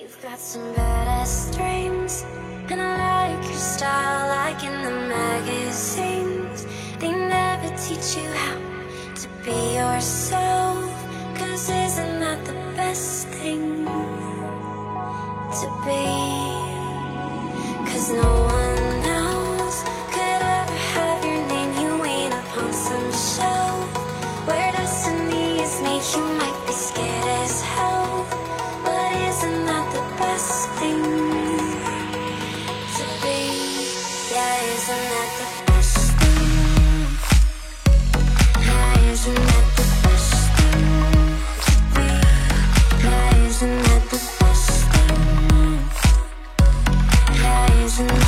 You've got some badass dreams, and I like your style, like in the magazines. They never teach you how to be yourself, cause isn't that the best thing to be? Cause no one else could ever have your name, you ain't upon some shelf where destiny is made, you might be scared as hell best to be. Yeah, isn't that the best thing? Yeah, isn't that the best thing? Yeah, isn't that the best thing? Yeah, isn't